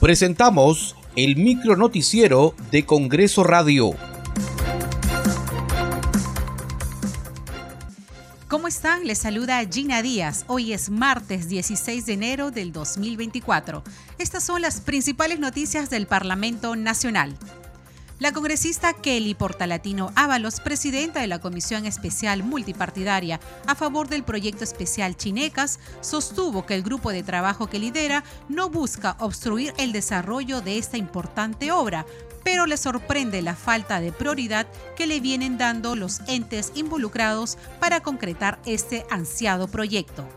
Presentamos el micro noticiero de Congreso Radio. ¿Cómo están? Les saluda Gina Díaz. Hoy es martes 16 de enero del 2024. Estas son las principales noticias del Parlamento Nacional. La congresista Kelly Portalatino Ábalos, presidenta de la Comisión Especial Multipartidaria a favor del proyecto especial Chinecas, sostuvo que el grupo de trabajo que lidera no busca obstruir el desarrollo de esta importante obra, pero le sorprende la falta de prioridad que le vienen dando los entes involucrados para concretar este ansiado proyecto.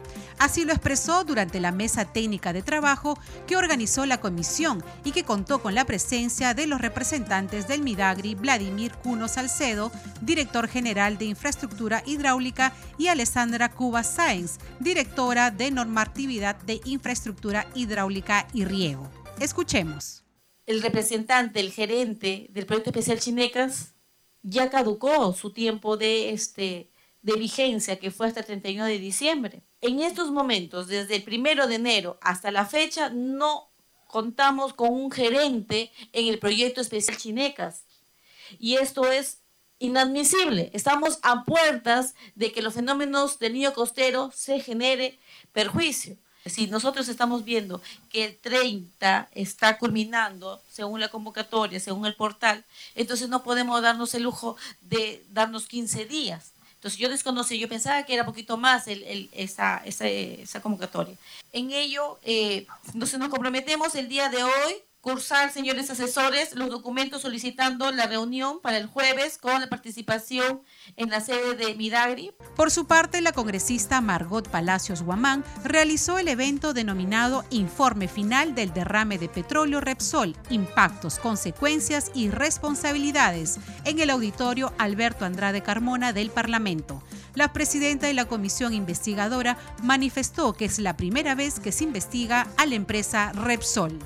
Así lo expresó durante la mesa técnica de trabajo que organizó la comisión y que contó con la presencia de los representantes del Midagri, Vladimir Cuno Salcedo, director general de Infraestructura Hidráulica, y Alessandra Cuba Sáenz, directora de Normatividad de Infraestructura Hidráulica y Riego. Escuchemos. El representante, el gerente del proyecto especial Chinecas, ya caducó su tiempo de, este, de vigencia, que fue hasta el 31 de diciembre en estos momentos, desde el primero de enero hasta la fecha, no contamos con un gerente en el proyecto especial Chinecas. Y esto es inadmisible. Estamos a puertas de que los fenómenos del niño costero se genere perjuicio. Si nosotros estamos viendo que el 30 está culminando según la convocatoria, según el portal, entonces no podemos darnos el lujo de darnos 15 días. Entonces yo desconocí, yo pensaba que era poquito más el, esa, esa, convocatoria. En ello, eh, nos comprometemos el día de hoy cursar, señores asesores, los documentos solicitando la reunión para el jueves con la participación en la sede de Midagri. Por su parte, la congresista Margot Palacios Guamán realizó el evento denominado Informe Final del Derrame de Petróleo Repsol, Impactos, Consecuencias y Responsabilidades en el auditorio Alberto Andrade Carmona del Parlamento. La presidenta de la comisión investigadora manifestó que es la primera vez que se investiga a la empresa Repsol.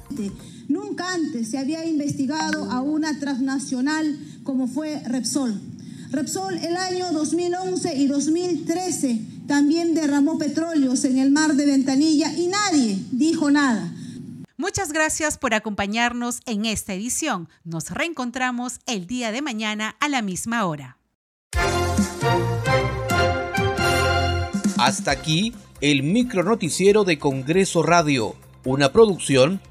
Nunca antes se había investigado a una transnacional como fue Repsol. Repsol el año 2011 y 2013 también derramó petróleos en el mar de Ventanilla y nadie dijo nada. Muchas gracias por acompañarnos en esta edición. Nos reencontramos el día de mañana a la misma hora. Hasta aquí el micro noticiero de Congreso Radio, una producción